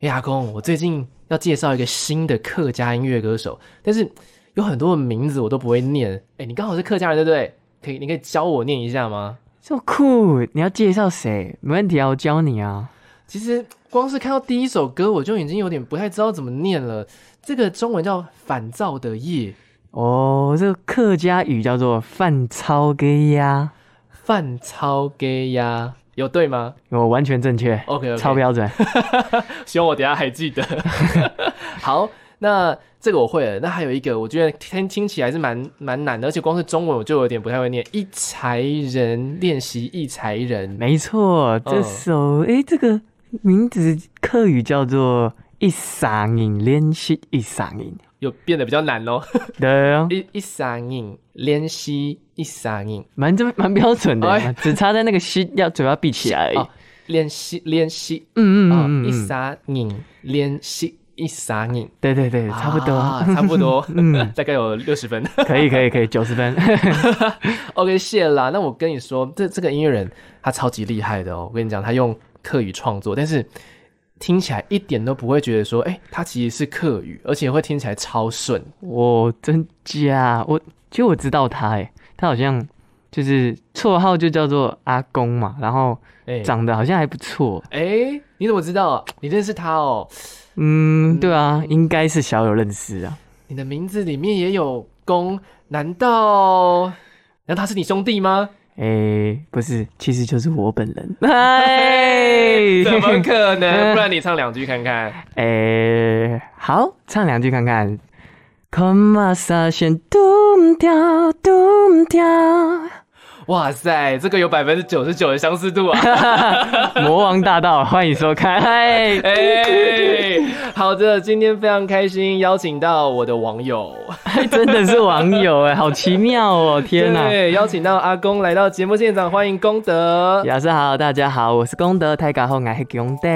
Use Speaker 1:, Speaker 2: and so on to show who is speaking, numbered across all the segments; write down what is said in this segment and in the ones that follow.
Speaker 1: 哎，阿公，我最近要介绍一个新的客家音乐歌手，但是有很多的名字我都不会念。哎，你刚好是客家人对不对？可以，你可以教我念一下吗？
Speaker 2: 这么酷！你要介绍谁？没问题啊，我教你啊。
Speaker 1: 其实光是看到第一首歌，我就已经有点不太知道怎么念了。这个中文叫“反造的夜”
Speaker 2: 哦，这个客家语叫做“饭超给呀”，
Speaker 1: 饭超给呀，有对吗？
Speaker 2: 有完全正确
Speaker 1: ，OK，, okay.
Speaker 2: 超标准。
Speaker 1: 希望我等下还记得。好，那这个我会了。那还有一个，我觉得听听起来是蛮蛮难的，而且光是中文我就有点不太会念。一才人练习一才人，
Speaker 2: 没错，这首哎、嗯，这个。名字客语叫做一嗓音练习一嗓音，
Speaker 1: 又变得比较难喽。
Speaker 2: 对啊，
Speaker 1: 一一三音练习一三音，
Speaker 2: 蛮这蛮标准的，哎，只差在那个吸要嘴巴闭起来而已。
Speaker 1: 练习练习，
Speaker 2: 嗯嗯嗯，
Speaker 1: 一三音练习一三音，
Speaker 2: 对对对，差不多，
Speaker 1: 啊、差不多，嗯，大概有六十分，
Speaker 2: 可以可以可以，九十分。
Speaker 1: OK，谢啦。那我跟你说，这这个音乐人他超级厉害的哦。我跟你讲，他用。客语创作，但是听起来一点都不会觉得说，哎、欸，它其实是客语，而且会听起来超顺。
Speaker 2: 我真假？我其实我知道他，哎，他好像就是绰号就叫做阿公嘛，然后长得好像还不错。
Speaker 1: 哎、欸，你怎么知道？你认识他哦？
Speaker 2: 嗯，对啊，嗯、应该是小有认识啊。
Speaker 1: 你的名字里面也有公，难道难道他是你兄弟吗？
Speaker 2: 哎、欸，不是，其实就是我本人。哎，
Speaker 1: 怎么可能？不然你唱两句看看。
Speaker 2: 哎、欸，好，唱两句看看。Come on，先咚跳咚跳。
Speaker 1: 哇塞，这个有百分之九十九的相似度啊！
Speaker 2: 魔王大道，欢迎收看。嗨，
Speaker 1: 哎，好的，今天非常开心，邀请到我的网友，
Speaker 2: 真的是网友哎，好奇妙哦，天哪！
Speaker 1: 对，邀请到阿公来到节目现场，欢迎功德。
Speaker 2: 老师好，大家好，我是功德，台港后爱黑功德。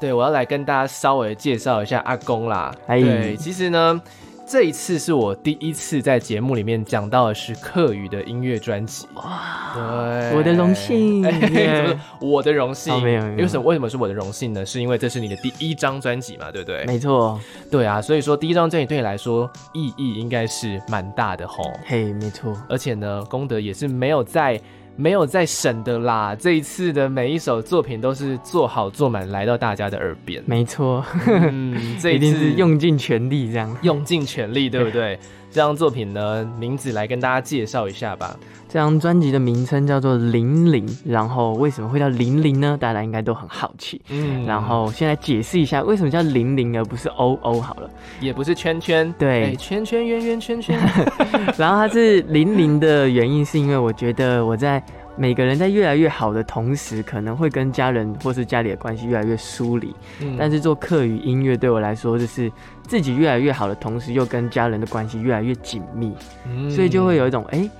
Speaker 1: 对，我要来跟大家稍微介绍一下阿公啦。对，其实呢。这一次是我第一次在节目里面讲到的是客语的音乐专辑，哇，对，
Speaker 2: 我的荣幸，
Speaker 1: 欸、我的荣幸？
Speaker 2: 哦、没有，没有，
Speaker 1: 为什么？为什么是我的荣幸呢？是因为这是你的第一张专辑嘛，对不对？
Speaker 2: 没错，
Speaker 1: 对啊，所以说第一张专辑对你来说意义应该是蛮大的吼。
Speaker 2: 嘿，没错，
Speaker 1: 而且呢，功德也是没有在。没有再省的啦！这一次的每一首作品都是做好做满，来到大家的耳边。
Speaker 2: 没错，
Speaker 1: 嗯，这一次
Speaker 2: 一定是用尽全力，这样
Speaker 1: 用尽全力，对不对？这张作品呢，名字来跟大家介绍一下吧。
Speaker 2: 这张专辑的名称叫做《零零》，然后为什么会叫零零呢？大家应该都很好奇。嗯，然后先来解释一下为什么叫零零而不是 O O 好了，
Speaker 1: 也不是圈圈，
Speaker 2: 对，
Speaker 1: 欸、圈圈圆圆圈圈。
Speaker 2: 然后它是零零的原因是因为我觉得我在每个人在越来越好的同时，可能会跟家人或是家里的关系越来越疏离。嗯，但是做课余音乐对我来说，就是自己越来越好的同时，又跟家人的关系越来越紧密。嗯，所以就会有一种哎。欸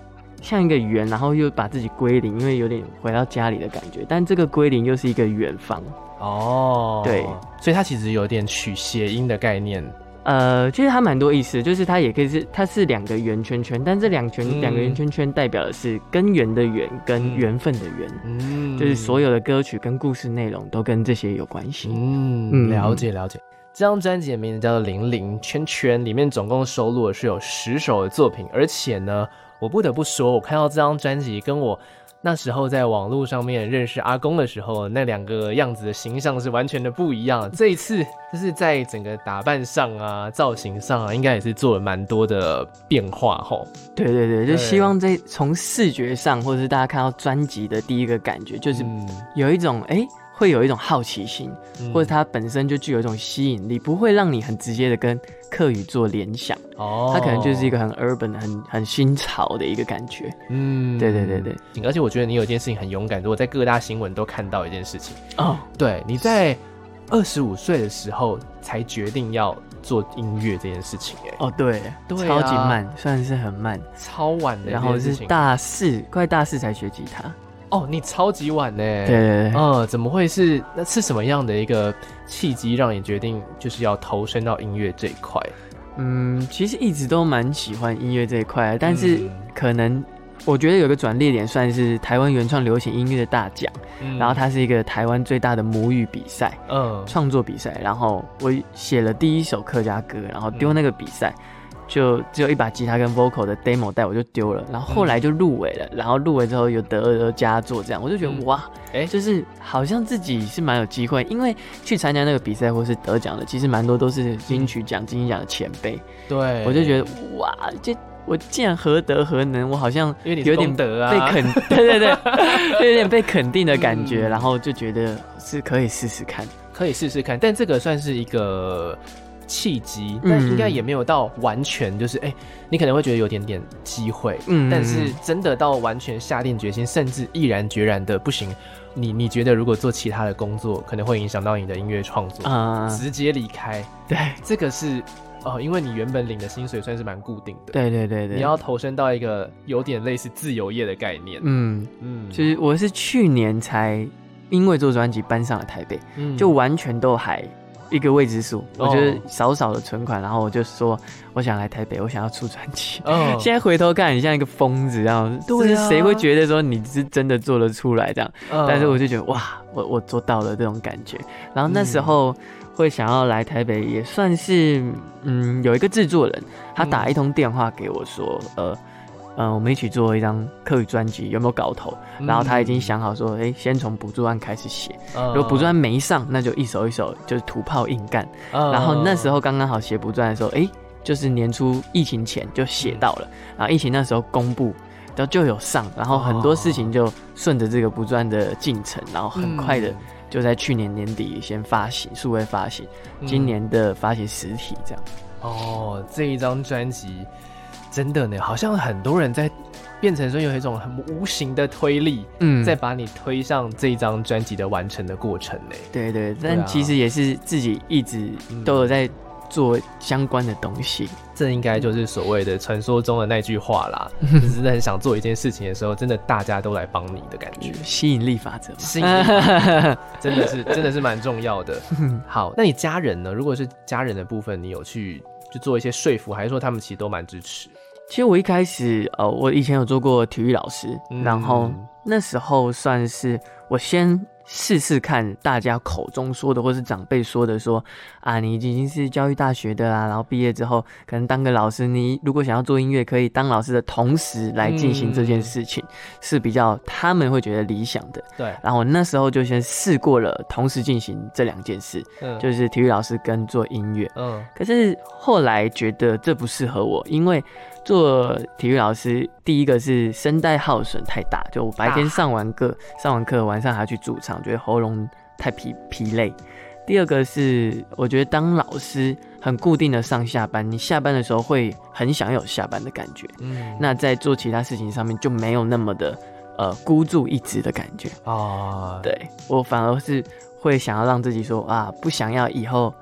Speaker 2: 像一个圆，然后又把自己归零，因为有点回到家里的感觉。但这个归零又是一个远方
Speaker 1: 哦，
Speaker 2: 对，
Speaker 1: 所以它其实有点取谐音的概念。
Speaker 2: 呃，其实它蛮多意思，就是它也可以是，它是两个圆圈圈，但这两圈两个圆圈圈代表的是根源的源跟缘分的缘，嗯，就是所有的歌曲跟故事内容都跟这些有关系。
Speaker 1: 嗯，了解了解。这张专辑的名字叫做《零零圈圈》，里面总共收录的是有十首的作品，而且呢。我不得不说，我看到这张专辑，跟我那时候在网络上面认识阿公的时候，那两个样子的形象是完全的不一样。这一次就是在整个打扮上啊、造型上啊，应该也是做了蛮多的变化吼。
Speaker 2: 对对对，就希望在从视觉上，或者是大家看到专辑的第一个感觉，就是有一种哎。会有一种好奇心，或者它本身就具有一种吸引力，不会让你很直接的跟客语做联想。哦，它可能就是一个很 urban、很很新潮的一个感觉。嗯，对对对对。
Speaker 1: 而且我觉得你有一件事情很勇敢，如果在各大新闻都看到一件事情。
Speaker 2: 哦，
Speaker 1: 对，你在二十五岁的时候才决定要做音乐这件事情。哎，
Speaker 2: 哦，对，对啊，超级慢，算是很慢，
Speaker 1: 超晚的。
Speaker 2: 然后是大四，快大四才学吉他。
Speaker 1: 哦，你超级晚呢。对，
Speaker 2: 对，对，
Speaker 1: 嗯，怎么会是？那是什么样的一个契机让你决定就是要投身到音乐这一块？
Speaker 2: 嗯，其实一直都蛮喜欢音乐这一块，但是可能我觉得有个转捩点，算是台湾原创流行音乐的大奖。嗯、然后它是一个台湾最大的母语比赛，嗯，创作比赛。然后我写了第一首客家歌，然后丢那个比赛，嗯、就只有一把吉他跟 vocal 的 demo 带，我就丢了。然后后来就入围了，嗯、然后入围之后有得了佳作，这样我就觉得、嗯、哇，哎、欸，就是好像自己是蛮有机会，因为去参加那个比赛或是得奖的，其实蛮多都是金曲奖、金鹰奖的前辈。对，我就觉得哇，这。我竟然何德何能？我好像有点得啊，被肯，对 对对，有点被肯定的感觉，嗯、然后就觉得是可以试试看，
Speaker 1: 可以试试看。但这个算是一个契机，但应该也没有到完全就是，哎、你可能会觉得有点点机会，嗯，但是真的到完全下定决心，甚至毅然决然的不行，你你觉得如果做其他的工作可能会影响到你的音乐创作，啊、嗯，直接离开，
Speaker 2: 对，
Speaker 1: 这个是。哦，因为你原本领的薪水算是蛮固定的，
Speaker 2: 对对对对，
Speaker 1: 你要投身到一个有点类似自由业的概念，
Speaker 2: 嗯。嗯，其实我是去年才因为做专辑搬上了台北，嗯，就完全都还一个未知数，我觉得少少的存款，然后我就说我想来台北，我想要出专辑，哦，现在回头看，你像一个疯子这样，对啊，谁会觉得说你是真的做得出来这样？但是我就觉得哇，我我做到了这种感觉，然后那时候。会想要来台北，也算是嗯，有一个制作人，他打一通电话给我说，嗯、呃，呃，我们一起做一张客语专辑，有没有搞头？嗯、然后他已经想好说，哎、欸，先从补助案开始写，嗯、如果补助案没上，那就一首一首就是土炮硬干。嗯、然后那时候刚刚好写补助案的时候，哎、欸，就是年初疫情前就写到了，嗯、然后疫情那时候公布，然后就有上，然后很多事情就顺着这个补助案的进程，然后很快的。就在去年年底先发行数位发行，今年的发行实体这样。
Speaker 1: 嗯、哦，这一张专辑真的呢，好像很多人在变成说有一种很无形的推力，嗯，在把你推上这一张专辑的完成的过程呢。
Speaker 2: 对，对对，但其实也是自己一直都有在。做相关的东西，
Speaker 1: 这应该就是所谓的传说中的那句话啦。就是很想做一件事情的时候，真的大家都来帮你的感觉，
Speaker 2: 吸引力法则，
Speaker 1: 吸引力法则 真的是真的是蛮重要的。好，那你家人呢？如果是家人的部分，你有去就做一些说服，还是说他们其实都蛮支持？
Speaker 2: 其实我一开始，呃，我以前有做过体育老师，嗯、然后那时候算是我先。试试看，大家口中说的，或是长辈说的说，说啊，你已经是教育大学的啦，然后毕业之后可能当个老师。你如果想要做音乐，可以当老师的同时来进行这件事情，嗯、是比较他们会觉得理想的。对。然后我那时候就先试过了，同时进行这两件事，嗯，就是体育老师跟做音乐。嗯。可是后来觉得这不适合我，因为。做体育老师，第一个是声带耗损太大，就我白天上完课，上完课晚上还要去驻场，觉得喉咙太疲疲累。第二个是我觉得当老师很固定的上下班，你下班的时候会很想有下班的感觉，嗯，那在做其他事情上面就没有那么的呃孤注一掷的感觉啊。对，我反而是会想要让自己说啊，不想要以后。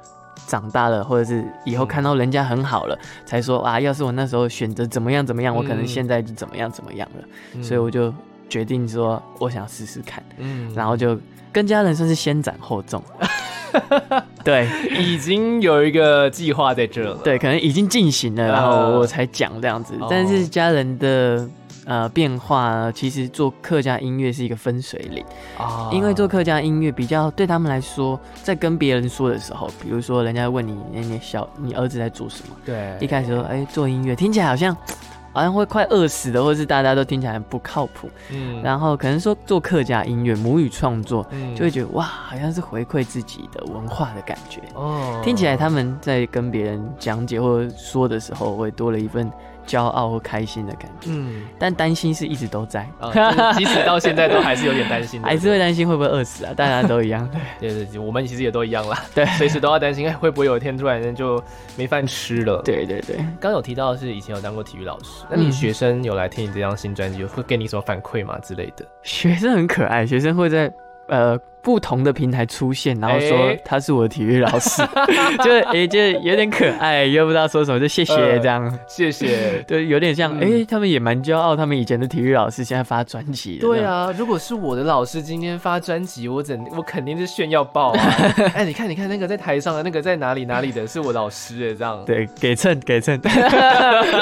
Speaker 2: 长大了，或者是以后看到人家很好了，嗯、才说啊，要是我那时候选择怎么样怎么样，嗯、我可能现在就怎么样怎么样了。嗯、所以我就决定说，我想试试看。嗯，然后就跟家人算是先斩后奏。对，
Speaker 1: 已经有一个计划在这了。
Speaker 2: 对，可能已经进行了，然后我才讲这样子。呃、但是家人的。呃，变化呢，其实做客家音乐是一个分水岭啊，因为做客家音乐比较对他们来说，在跟别人说的时候，比如说人家问你，那你小你儿子在做什么？对，一开始说，哎、欸，做音乐，听起来好像好像会快饿死的，或是大家都听起来很不靠谱。嗯，然后可能说做客家音乐，母语创作，嗯、就会觉得哇，好像是回馈自己的文化的感觉。哦，听起来他们在跟别人讲解或者说的时候，会多了一份。骄傲或开心的感觉，嗯，但担心是一直都在，
Speaker 1: 哦就是、即使到现在都还是有点担心，
Speaker 2: 还是会担心会不会饿死啊？大家都一样，
Speaker 1: 对对对，我们其实也都一样啦，对，随时都要担心，哎，会不会有一天突然间就没饭吃了？
Speaker 2: 对对对，
Speaker 1: 刚有提到的是以前有当过体育老师，那你学生有来听你这张新专辑，会给你什么反馈吗之类的？
Speaker 2: 学生很可爱，学生会在呃不同的平台出现，然后说他是我的体育老师，欸、就哎、欸，就有点可爱，又不知道说什么，就谢谢这样，
Speaker 1: 呃、谢谢，
Speaker 2: 对，有点像哎、嗯。欸，他们也蛮骄傲，他们以前的体育老师现在发专辑，
Speaker 1: 对啊，如果是我的老师今天发专辑，我怎我肯定是炫耀爆啊！哎、欸，你看，你看那个在台上的那个在哪里哪里的是我老师哎，这样。
Speaker 2: 对，给蹭给蹭，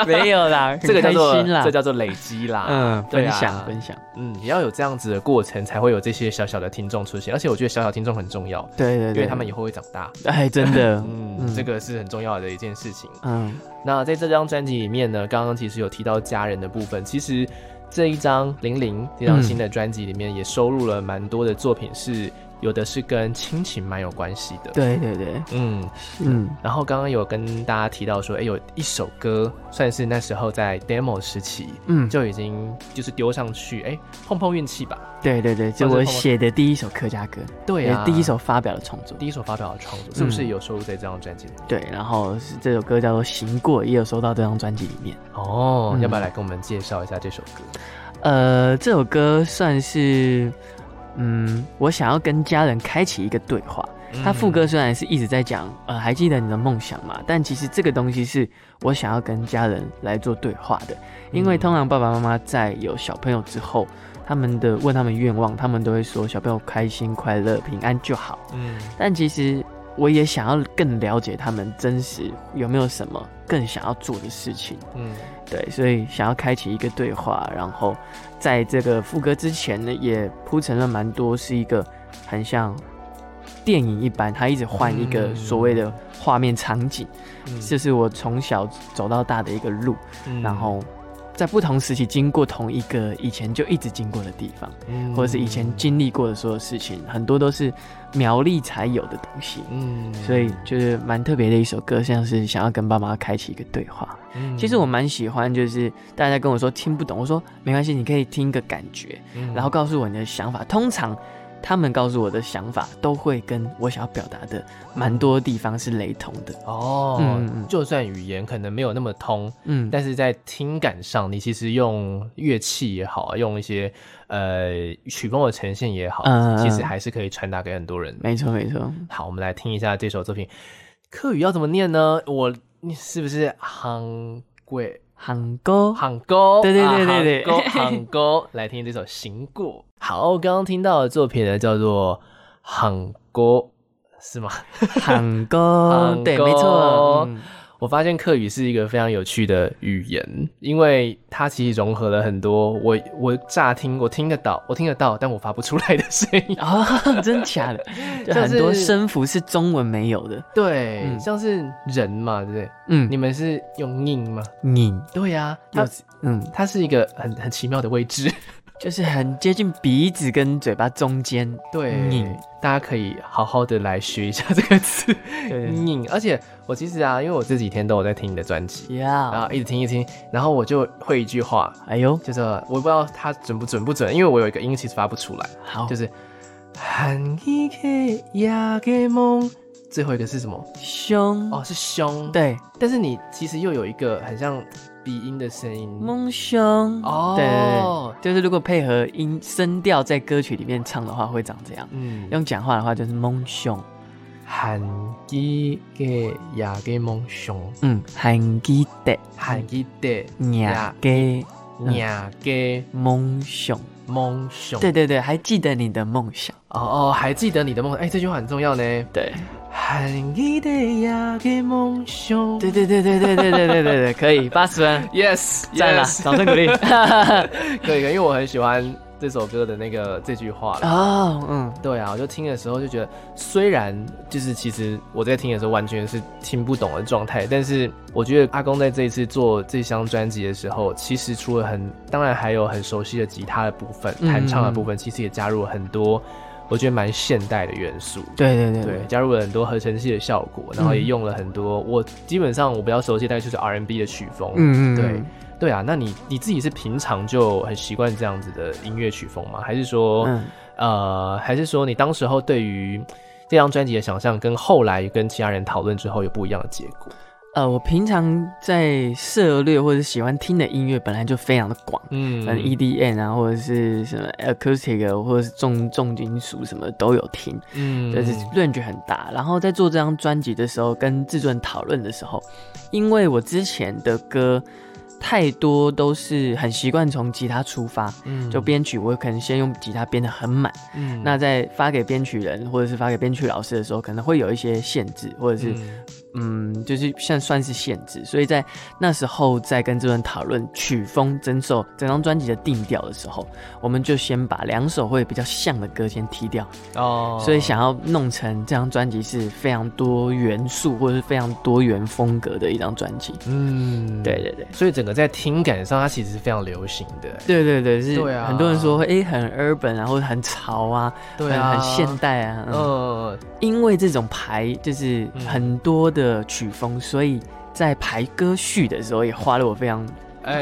Speaker 2: 没有啦，
Speaker 1: 这个叫做这叫做累积啦，
Speaker 2: 嗯，分享分享，
Speaker 1: 嗯，你要有这样子的过程，才会有这些小小的听众出现。而且我觉得小小听众很重要，
Speaker 2: 对对对，
Speaker 1: 因为他们以后会长大，
Speaker 2: 哎，真的，
Speaker 1: 嗯，嗯，这个是很重要的一件事情。
Speaker 2: 嗯，
Speaker 1: 那在这张专辑里面呢，刚刚其实有提到家人的部分，其实这一张零零这张新的专辑里面也收录了蛮多的作品是。有的是跟亲情蛮有关系的，
Speaker 2: 对对对，
Speaker 1: 嗯嗯。然后刚刚有跟大家提到说，哎，有一首歌算是那时候在 demo 时期，嗯，就已经就是丢上去，哎，碰碰运气吧。
Speaker 2: 对对对，就我写的第一首客家歌，
Speaker 1: 对啊，
Speaker 2: 第一首发表的创作，
Speaker 1: 第一首发表的创作，是不是有收录在这张专辑里面？
Speaker 2: 对，然后是这首歌叫做《行过》，也有收到这张专辑里面。
Speaker 1: 哦，要不要来跟我们介绍一下这首歌？
Speaker 2: 呃，这首歌算是。嗯，我想要跟家人开启一个对话。他副歌虽然是一直在讲，呃，还记得你的梦想吗？但其实这个东西是我想要跟家人来做对话的。因为通常爸爸妈妈在有小朋友之后，他们的问他们愿望，他们都会说小朋友开心、快乐、平安就好。嗯，但其实我也想要更了解他们真实有没有什么更想要做的事情。嗯，对，所以想要开启一个对话，然后。在这个副歌之前呢，也铺陈了蛮多，是一个很像电影一般，他一直换一个所谓的画面场景，这、嗯、是我从小走到大的一个路，嗯、然后在不同时期经过同一个以前就一直经过的地方，嗯、或者是以前经历过的所有事情，很多都是苗栗才有的东西，嗯，所以就是蛮特别的一首歌，像是想要跟爸妈开启一个对话。嗯、其实我蛮喜欢，就是大家跟我说听不懂，我说没关系，你可以听个感觉，嗯、然后告诉我你的想法。通常他们告诉我的想法，都会跟我想要表达的蛮多地方是雷同的。
Speaker 1: 哦，嗯、就算语言可能没有那么通，嗯，但是在听感上，你其实用乐器也好，用一些呃曲风的呈现也好，嗯、其实还是可以传达给很多人。
Speaker 2: 没错，没错。
Speaker 1: 好，我们来听一下这首作品，客语要怎么念呢？我。你是不是杭贵
Speaker 2: 杭沟
Speaker 1: 杭沟？
Speaker 2: 对对对对对，
Speaker 1: 杭沟杭沟。来听这首《行过》。好，刚刚听到的作品呢，叫做《杭沟》，是吗？
Speaker 2: 杭沟，对，没错。嗯
Speaker 1: 我发现客语是一个非常有趣的语言，因为它其实融合了很多我我乍听我听得到我听得到，但我发不出来的声音
Speaker 2: 啊、哦，真假的？就很多声符是中文没有的，
Speaker 1: 对，嗯、像是人嘛，对不对？嗯，你们是用音吗？
Speaker 2: 音，
Speaker 1: 对呀、啊，它嗯，它是一个很很奇妙的位置。
Speaker 2: 就是很接近鼻子跟嘴巴中间，
Speaker 1: 对，拧，大家可以好好的来学一下这个词，拧。而且我其实啊，因为我这几天都有在听你的专辑.然后一直听一听，然后我就会一句话，哎呦，就是我不知道它准不准不准，因为我有一个音其实发不出来，好，就是喊一个亚个梦，最后一个是什么？
Speaker 2: 胸
Speaker 1: 哦，是胸，
Speaker 2: 对，
Speaker 1: 但是你其实又有一个很像。鼻音的声音，
Speaker 2: 梦想哦，对，就是如果配合音声调在歌曲里面唱的话，会长这样。嗯，用讲话的话就是梦想，
Speaker 1: 韩基嘅亚嘅梦想，
Speaker 2: 嗯，韩基的
Speaker 1: 韩基的
Speaker 2: 亚嘅
Speaker 1: 亚嘅
Speaker 2: 梦想，
Speaker 1: 梦想，
Speaker 2: 对对对，还记得你的梦想，
Speaker 1: 哦哦，还记得你的梦想，哎，这句话很重要呢，
Speaker 2: 对。
Speaker 1: 喊你的呀，给梦想。
Speaker 2: 对对对对对对对对对对，可以 八十分
Speaker 1: ，yes，
Speaker 2: 赞了，掌声鼓励。
Speaker 1: 可以，因为我很喜欢这首歌的那个这句话
Speaker 2: 哦，嗯，
Speaker 1: 对啊，我就听的时候就觉得，虽然就是其实我在听的时候完全是听不懂的状态，但是我觉得阿公在这一次做这张专辑的时候，其实除了很，当然还有很熟悉的吉他的部分，弹唱的部分，其实也加入了很多。我觉得蛮现代的元素，
Speaker 2: 对对对，
Speaker 1: 对，加入了很多合成器的效果，然后也用了很多、嗯、我基本上我比较熟悉，大概就是 R&B 的曲风，嗯嗯，对对啊，那你你自己是平常就很习惯这样子的音乐曲风吗？还是说，嗯、呃，还是说你当时候对于这张专辑的想象跟后来跟其他人讨论之后有不一样的结果？
Speaker 2: 呃，我平常在涉猎或者喜欢听的音乐本来就非常的广，嗯，嗯，EDM 啊，或者是什么 Acoustic，或者是重重金属什么都有听，嗯，就是 range 很大。然后在做这张专辑的时候，跟制作人讨论的时候，因为我之前的歌。太多都是很习惯从吉他出发，嗯，就编曲我可能先用吉他编得很满，嗯，那在发给编曲人或者是发给编曲老师的时候，可能会有一些限制，或者是。嗯，就是像算是限制，所以在那时候在跟这人讨论曲风、整首整张专辑的定调的时候，我们就先把两首会比较像的歌先踢掉哦。所以想要弄成这张专辑是非常多元素或者是非常多元风格的一张专辑。嗯，对对对，
Speaker 1: 所以整个在听感上，它其实是非常流行的。
Speaker 2: 对对对，是。对啊。很多人说，哎、欸，很 urban，然后很潮啊，对啊，很现代啊。嗯，呃、因为这种排就是很多的。曲风，所以在排歌序的时候也花了我非常、欸、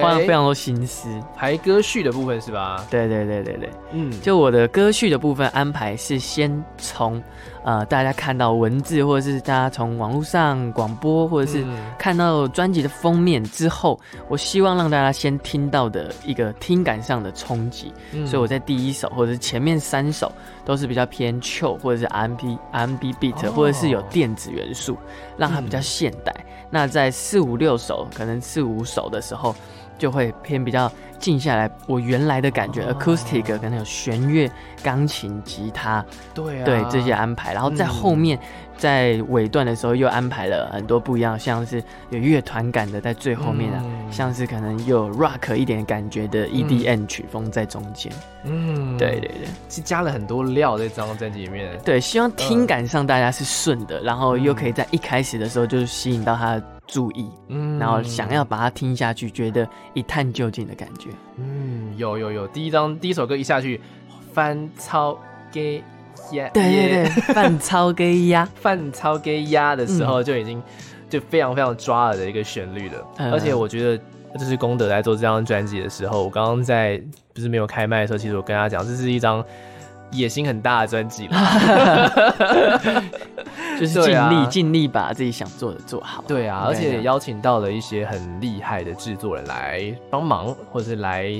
Speaker 2: 花了非常多心思。
Speaker 1: 排歌序的部分是吧？
Speaker 2: 对对对对对，嗯，就我的歌序的部分安排是先从呃大家看到文字，或者是大家从网络上广播，或者是看到专辑的封面之后，我希望让大家先听到的一个听感上的冲击。嗯、所以我在第一首或者是前面三首。都是比较偏 chill 或者是 R&B R&B beat，或者是有电子元素，让它比较现代。嗯、那在四五六首，可能四五首的时候，就会偏比较静下来。我原来的感觉、哦、acoustic 可能有弦乐、钢琴、吉他，对、啊、对这些安排，然后在后面。嗯在尾段的时候又安排了很多不一样，像是有乐团感的在最后面啊，嗯、像是可能有 rock 一点感觉的 EDM 曲风在中间。嗯，对对对，
Speaker 1: 是加了很多料在这张专辑里面。
Speaker 2: 对，希望听感上大家是顺的，嗯、然后又可以在一开始的时候就吸引到他的注意，嗯，然后想要把它听下去，觉得一探究竟的感觉。
Speaker 1: 嗯，有有有，第一张第一首歌一下去，翻超给。
Speaker 2: Yeah, 对对对，饭超 给压，
Speaker 1: 饭超给压的时候就已经就非常非常抓耳的一个旋律了。嗯、而且我觉得就是功德在做这张专辑的时候，我刚刚在不是没有开麦的时候，其实我跟他讲，这是一张野心很大的专辑了，
Speaker 2: 就是尽力尽、啊、力把自己想做的做好。
Speaker 1: 对啊，而且也邀请到了一些很厉害的制作人来帮忙，或者是来。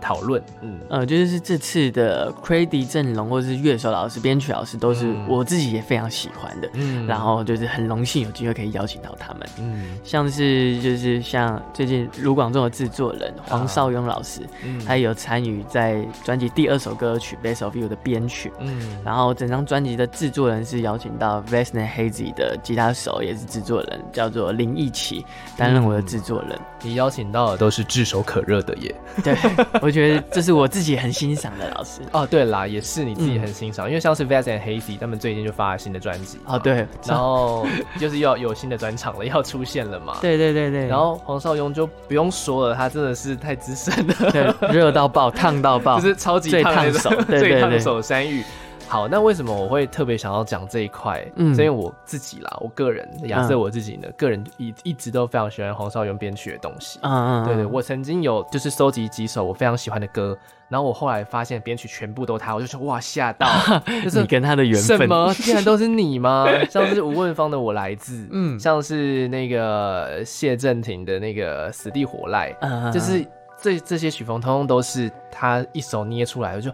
Speaker 1: 讨论，嗯。
Speaker 2: 呃，就是这次的 c r a d y 阵容或者是乐手老师、编曲老师都是我自己也非常喜欢的，嗯，然后就是很荣幸有机会可以邀请到他们，嗯，像是就是像最近卢广仲的制作人黄少雍老师，嗯，他有参与在专辑第二首歌曲《Best of You》的编曲，嗯，然后整张专辑的制作人是邀请到 Vastned Hazy 的吉他手也是制作人，叫做林奕奇担任我的制作人，嗯。
Speaker 1: 你邀请到的都是炙手可热的耶，
Speaker 2: 对。我觉得这是我自己很欣赏的老师
Speaker 1: 哦。对啦，也是你自己很欣赏，嗯、因为像是 Vastned Hazy 他们最近就发了新的专辑
Speaker 2: 哦。对，
Speaker 1: 然后就是要有新的专场了，要出现了嘛。
Speaker 2: 对对对对。
Speaker 1: 然后黄少庸就不用说了，他真的是太资深了，
Speaker 2: 对，热到爆，烫到爆，
Speaker 1: 就是超级烫手，最烫手山芋。好，那为什么我会特别想要讲这一块？嗯，是因为我自己啦，我个人亚瑟我自己呢，嗯、个人一一直都非常喜欢黄少雍编曲的东西。嗯嗯，对，对对，我曾经有就是收集几首我非常喜欢的歌，然后我后来发现编曲全部都他，我就说哇吓到，
Speaker 2: 就是你跟他的缘分，
Speaker 1: 什么竟然都是你吗？像是吴问芳的我来自，嗯，像是那个谢震廷的那个死地活赖，嗯，就是这这些曲风通通都是他一手捏出来的，就。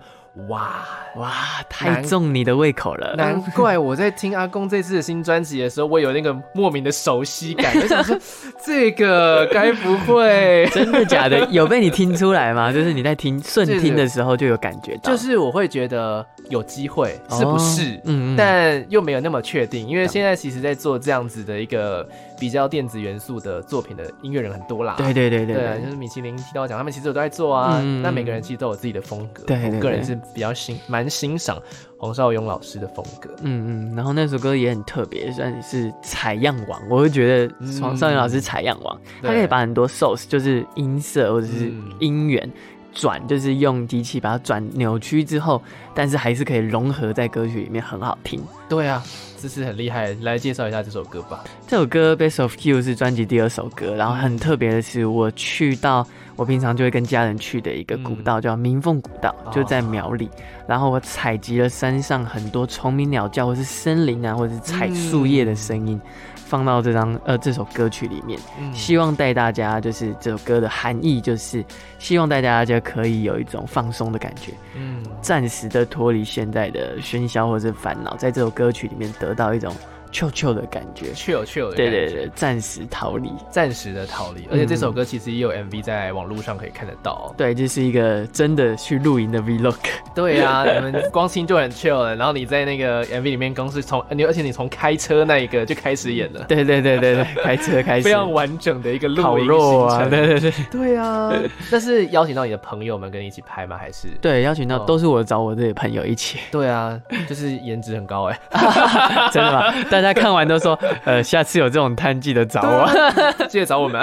Speaker 1: 哇
Speaker 2: 哇，太重你的胃口了！
Speaker 1: 难怪我在听阿公这次的新专辑的时候，我有那个莫名的熟悉感。我想说，这个该不会
Speaker 2: 真的假的？有被你听出来吗？就是你在听顺听的时候就有感觉到，
Speaker 1: 就是我会觉得有机会，是不是？嗯，但又没有那么确定，因为现在其实在做这样子的一个比较电子元素的作品的音乐人很多啦。
Speaker 2: 对对对对，
Speaker 1: 对，就是米其林提到讲，他们其实都在做啊。那每个人其实都有自己的风格。对，我个人是。比较欣蛮欣赏黄少勇老师的风格，
Speaker 2: 嗯嗯，然后那首歌也很特别，算是采样王。我会觉得黄少勇老师采样王，嗯、他可以把很多 source 就是音色或者是音源转，嗯、就是用机器把它转扭曲之后，但是还是可以融合在歌曲里面，很好听。
Speaker 1: 对啊。这是很厉害，来介绍一下这首歌吧。
Speaker 3: 这首歌《Best of You》是专辑第二首歌，然后很特别的是，我去到我平常就会跟家人去的一个古道，嗯、叫明凤古道，就在苗栗。哦、然后我采集了山上很多虫鸣鸟叫，或是森林啊，或者是踩树叶的声音。嗯放到这张呃这首歌曲里面，嗯、希望带大家就是这首歌的含义，就是希望带大家就可以有一种放松的感觉，嗯，暂时的脱离现在的喧嚣或者是烦恼，在这首歌曲里面得到一种。臭臭的感觉，
Speaker 1: 臭臭的，
Speaker 3: 对对对，暂时逃离，
Speaker 1: 暂时的逃离。而且这首歌其实也有 MV 在网络上可以看得到。
Speaker 3: 对，这是一个真的去露营的 Vlog。
Speaker 1: 对啊，你们光听就很 chill 了。然后你在那个 MV 里面，光是从你，而且你从开车那一个就开始演了。
Speaker 3: 对对对对对，开车开始，
Speaker 1: 非常完整的一个露营行程。对对对，对啊。那是邀请到你的朋友们跟你一起拍吗？还是？
Speaker 3: 对，邀请到都是我找我这些朋友一起。
Speaker 1: 对啊，就是颜值很高哎，
Speaker 3: 真的吗？大家看完都说。呃，下次有这种摊记得找我，
Speaker 1: 记得找我们，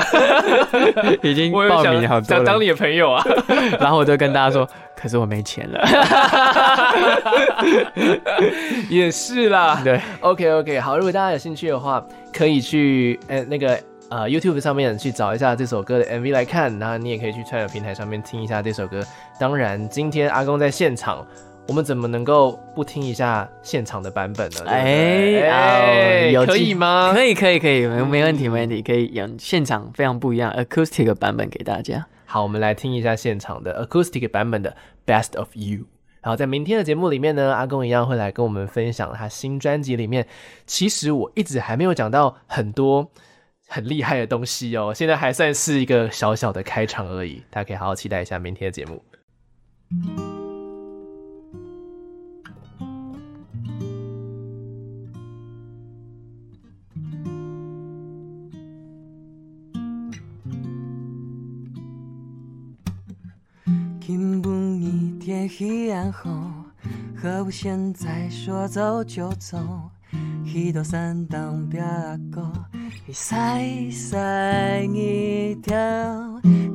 Speaker 3: 已经报名好多了，
Speaker 1: 想当你的朋友啊。
Speaker 3: 然后我就跟大家说，可是我没钱了。
Speaker 1: 也是啦，
Speaker 3: 对
Speaker 1: ，OK OK，好，如果大家有兴趣的话，可以去呃那个呃 YouTube 上面去找一下这首歌的 MV 来看，然后你也可以去串流平台上面听一下这首歌。当然，今天阿公在现场。我们怎么能够不听一下现场的版本呢？哎，哎可以吗？
Speaker 3: 可以，可以，可以，没没问题，没问题，可以演现场非常不一样 acoustic 的版本给大家。
Speaker 1: 好，我们来听一下现场的 acoustic 版本的《Best of You》。然后在明天的节目里面呢，阿公一样会来跟我们分享他新专辑里面，其实我一直还没有讲到很多很厉害的东西哦。现在还算是一个小小的开场而已，大家可以好好期待一下明天的节目。
Speaker 2: 后，何不现在说走就走？一道山当别个，一塞塞一条，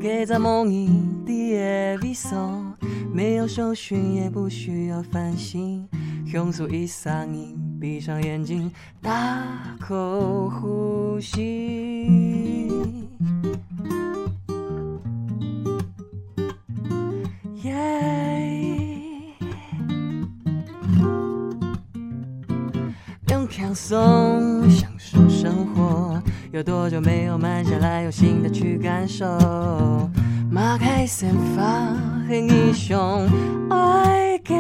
Speaker 2: 给咱梦一地的微笑，没有手续，也不需要烦心，用手一嗓音，闭上眼睛，大口呼吸。松，享受生活。有多久没有慢下来，用心的去感受？马开先发，很英雄，爱给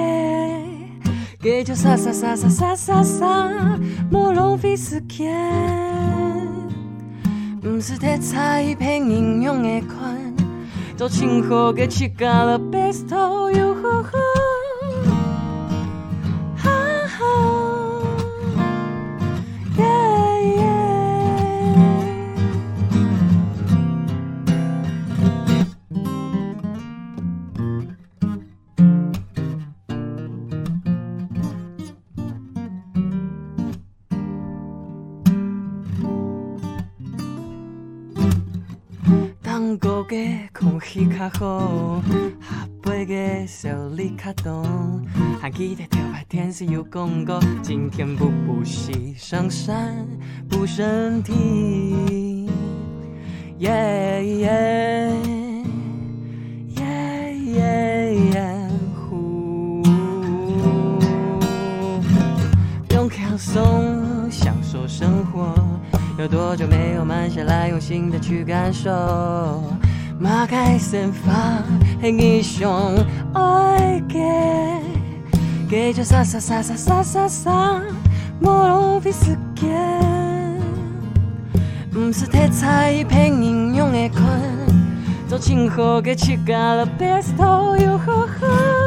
Speaker 2: 给就洒洒洒洒洒洒洒，莫浪费时间。不是太差一片英勇的款，做情后给乞丐了，best of 比。较好，下辈个小李卡东，还记得头牌电视有广告，今天不补习上山补身体。耶耶耶耶耶呼，用轻松享受生活，有多久没有慢下来，用心的去感受？马开散发，很英雄，爱给给就洒洒洒洒洒洒洒，莫浪费时间。不是太差一片英雄的款，做情后给乞丐了，best of you。生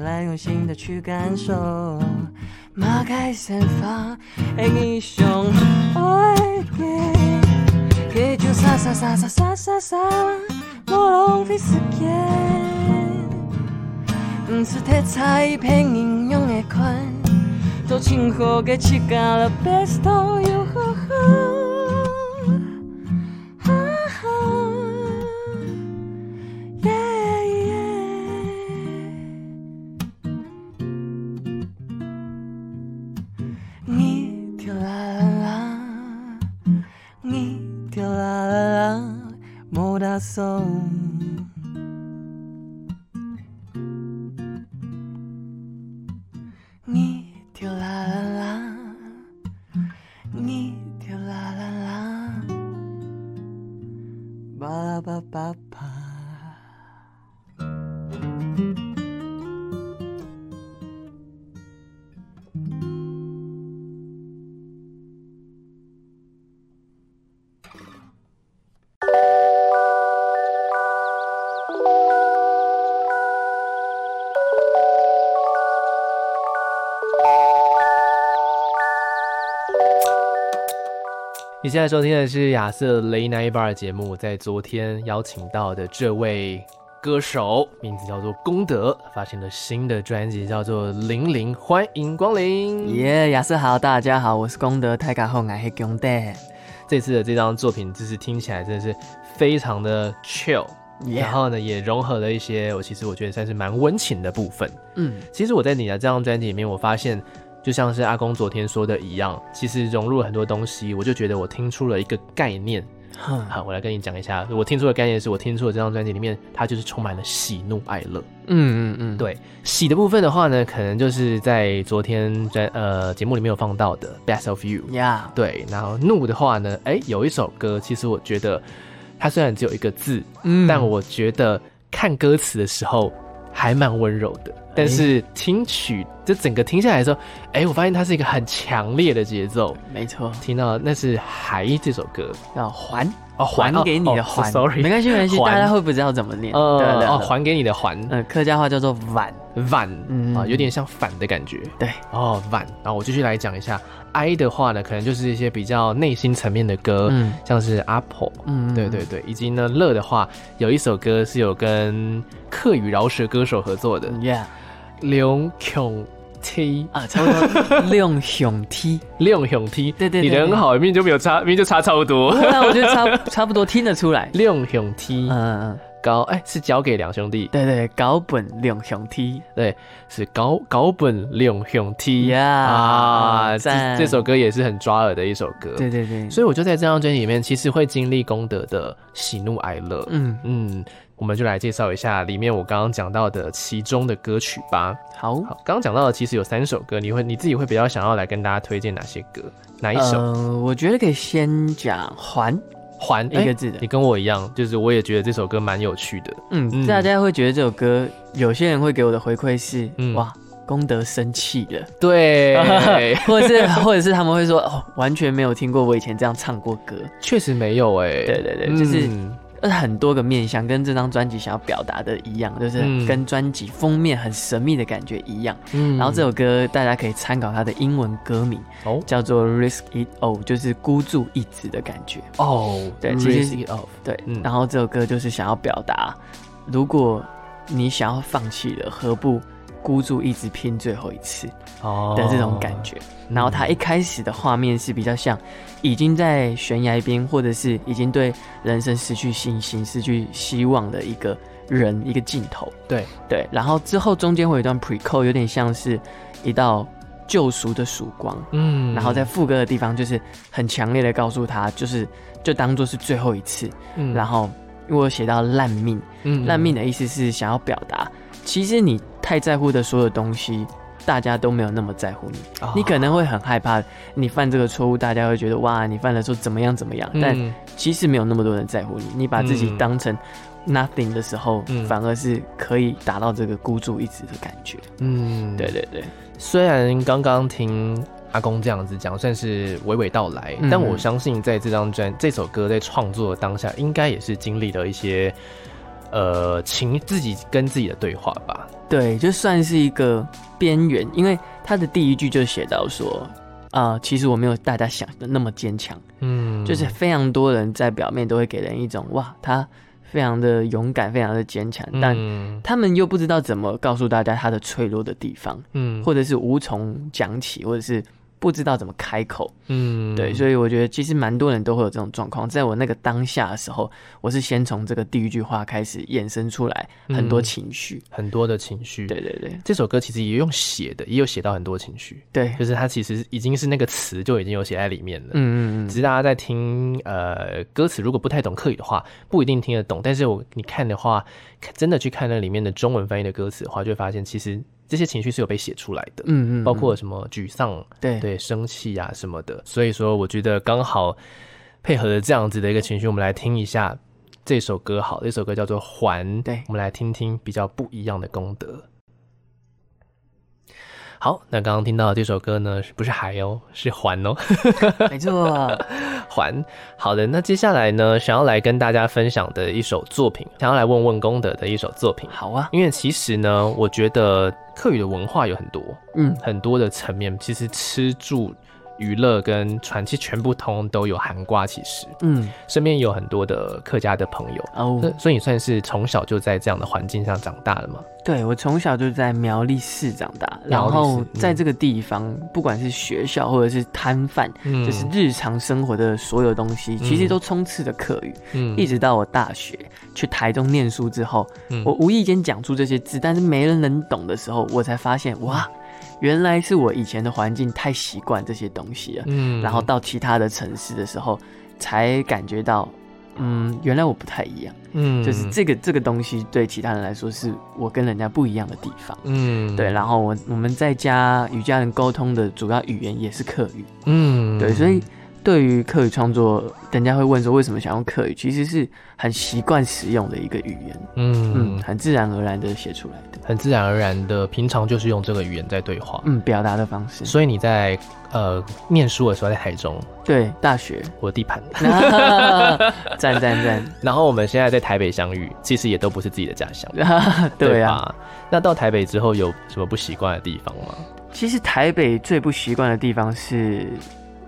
Speaker 2: 来，用心的去感受？马开先发，很英雄，爱给给就洒洒洒洒洒洒洒，莫浪费时间。不是太差一片英勇的款，
Speaker 4: 都今后嘅时间了，best of you。
Speaker 1: 你现在收听的是亚瑟雷奈巴尔节目，在昨天邀请到的这位歌手，名字叫做功德，发行了新的专辑，叫做《零零》，欢迎光临。
Speaker 2: 耶，亚瑟好，大家好，我是功德，大家好，我是功德。
Speaker 1: 这次的这张作品，就是听起来真的是非常的 chill，、然后呢，也融合了一些我其实我觉得算是蛮温情的部分。嗯，其实我在你的这张专辑里面，我发现。就像是阿公昨天说的一样，其实融入了很多东西，我就觉得我听出了一个概念。好，我来跟你讲一下，我听出的概念是我听出的这张专辑里面，它就是充满了喜怒哀乐。嗯嗯嗯，对，喜的部分的话呢，可能就是在昨天在呃节目里面有放到的《Best of You》。呀，对，然后怒的话呢，哎，有一首歌，其实我觉得它虽然只有一个字，嗯，但我觉得看歌词的时候还蛮温柔的。但是听曲就整个听下来的时候，哎、欸，我发现它是一个很强烈的节奏。没错，听到那是《还》这首歌，要还。哦，还给你的还。哦、Sorry，没关系，没关系，大家会不知道怎么念。呃、对，对，哦，还给你的还，嗯，客家话叫做晚。晚，嗯。啊，有点像反的感觉。对，哦，晚。然后我继续来讲一下，哀的话呢，可能就是一些比较内心层面的歌，嗯，像是阿婆，嗯，对对对，以及呢乐的话，有一首歌是有跟客语饶舌歌手合作的，Yeah。两雄 T 啊，差不多两雄 T，两雄 T，对对，对，你人很好，明明就没有差，明明就差差不多。我觉得差差不多听得出来。两雄 T，嗯嗯，高哎、欸、是交给两兄弟，对对，高本两雄 T，对，是高高本两雄 T 呀啊，这这首歌也是很抓耳的一首歌，对对对，所以我就在这张专辑里面，其实会经历功德的喜怒哀乐，嗯嗯。我们就来介绍一下里面我刚刚讲到的其中的歌曲吧。好，好，刚刚讲到的其实有三首歌，你会你自己会比较想要来跟大家推荐哪些歌？哪一首？呃，我觉得可以先讲还还一个字的。你跟我一样，就是我也觉得这首歌蛮有趣的。嗯，嗯，大家会觉得这首歌，有些人会给我的回馈是，嗯，哇，功德生气了，对，或者是或者是他们会说，哦，完全没有听过我以前这样唱过歌，确实没有哎，对对对，就是。嗯很多个面向，跟这张专辑想要表达的一样，就是跟专辑封面很神秘的感觉一样。嗯，然后这首歌大家可以参考它的英文歌名，哦，叫做 Risk It All，就是孤注一掷的感觉。哦，对，Risk It All，对。然后这首歌就是想要表达，如果你想要放弃了，何不孤注一掷拼最后一次？哦，的这种感觉。然后他一开始的画面是比较像已经在悬崖边，或者是已经对人生失去信心、失去希望的一个人一个镜头。对对，然后之后中间会有一段 pre-chorus，有点像是一道救赎的曙光。嗯，然后在副歌的地方就是很强烈的告诉他，就是就当做是最后一次。嗯，然后因为我写到烂命，嗯，烂命的意思是想要表达，其实你太在乎的所有东西。大家都没有那么在乎你，oh. 你可能会很害怕，你犯这个错误，大家会觉得哇，你犯了错怎么样怎么样，嗯，但其实没有那么多人在乎你。你把自己当成 nothing 的时候，嗯，反而是可以达到这个孤注一掷的感觉。嗯，对对对。虽然刚刚听阿公这样子讲，算是娓娓道来，嗯，但我相信在这张专这首歌在创作的当下，应该也是经历了一些。呃，情自己跟自己的对话吧。对，就算是一个边缘，因为他的第一句就写到说，啊、呃，其实我没有大家想的那么坚强。嗯，就是非常多人在表面都会给人一种哇，他
Speaker 2: 非常的勇敢，非常的坚强，但他们又不知道怎么告诉大家他的脆弱的地方，嗯，或者是无从讲起，或者是。不知道怎么开口，嗯，对，所以我觉得其实蛮多人都会有这种状况。在我那个当下的时候，我是先从这个第一句话开始衍生出来很多情绪，嗯，很多的情绪。对对对，
Speaker 1: 这首歌其实也用写的，也有写到很多情绪。
Speaker 2: 对，
Speaker 1: 就是它其实已经是那个词就已经有写在里面了。嗯嗯嗯。只是大家在听呃歌词，如果不太懂客语的话，不一定听得懂。但是我你看的话，真的去看那里面的中文翻译的歌词的话，就会发现其实。这些情绪是有被写出来的，嗯，嗯嗯，包括什么沮丧，对对，生气呀、啊、什么的。所以说，我觉得刚好配合着这样子的一个情绪，我们来听一下这首歌。好，这首歌叫做《还》，对，我们来听听比较不一样的功德。好，那刚刚听到的这首歌呢，是不是海哦？是环哦，
Speaker 2: 没错，
Speaker 1: 环。好的，那接下来呢，想要来跟大家分享的一首作品，想要来问问功德的一首作品。
Speaker 2: 好啊，
Speaker 1: 因为其实呢，我觉得客语的文化有很多，嗯，很多的层面，其实吃住。娱乐跟传奇全部通都有涵盖，其实，嗯，身边有很多的客家的朋友。哦，所以你算是从小就在这样的环境上长大了吗？
Speaker 2: 对，我从小就在苗栗市长大，然后在这个地方，嗯、不管是学校或者是摊贩，嗯、就是日常生活的所有东西，其实都充斥着客语。嗯，一直到我大学去台中念书之后，嗯、我无意间讲出这些字，但是没人能懂的时候，我才发现哇。原来是我以前的环境太习惯这些东西了，嗯，然后到其他的城市的时候，才感觉到，嗯，原来我不太一样，嗯，就是这个这个东西对其他人来说是我跟人家不一样的地方，嗯，对，然后我我们在家与家人沟通的主要语言也是客语，嗯，对，所以。对于客语创作，人家会问说为什么想用客语，其实是很习惯使用的一个语言，嗯嗯，很自然而然的写出来的，
Speaker 1: 很自然而然的，平常就是用这个语言在对话，
Speaker 2: 嗯，表达的方式。
Speaker 1: 所以你在呃念书的时候在台中，
Speaker 2: 对，大学
Speaker 1: 我的地盘，
Speaker 2: 赞赞赞。
Speaker 1: 然后我们现在在台北相遇，其实也都不是自己的家乡，
Speaker 2: 对啊。
Speaker 1: 那到台北之后有什么不习惯的地方吗？
Speaker 2: 其实台北最不习惯的地方是。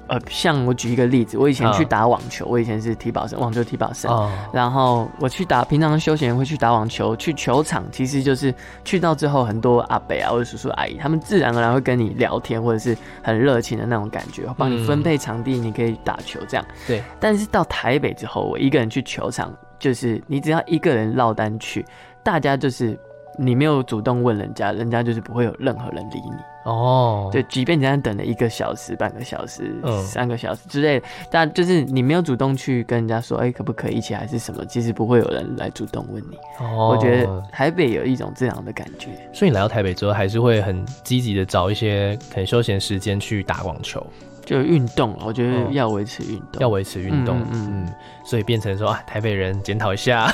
Speaker 2: 呃，像我举一个例子，我以前去打网球，我以前是体保生，网球体保生。然后我去打，平常休闲会去打网球，去球场，其实就是去到之后，很多阿伯啊或者叔叔阿姨，他们自然而然会跟你聊天，或者是很热情的那种感觉，帮你分配场地，你可以打球这样。对。但是到台北之后，我一个人去球场，就是你只要一个人落单去，大家就是。你没有主动问人家，人家就是不会有任何人理你哦。对，即便你在等了一个小时、半个小时、嗯、三个小时之类的，但就是你没有主动去跟人家说，哎、欸，可不可以一起还是什么？其实不会有人来主动问你。哦，我觉得台北有一种这样的感觉。
Speaker 1: 所以你来到台北之后，还是会很积极的找一些可能休闲时间去打网球。
Speaker 2: 就运动，我觉得要维持运动，
Speaker 1: 要维持运动，嗯嗯，所以变成说啊，台北人检讨一下，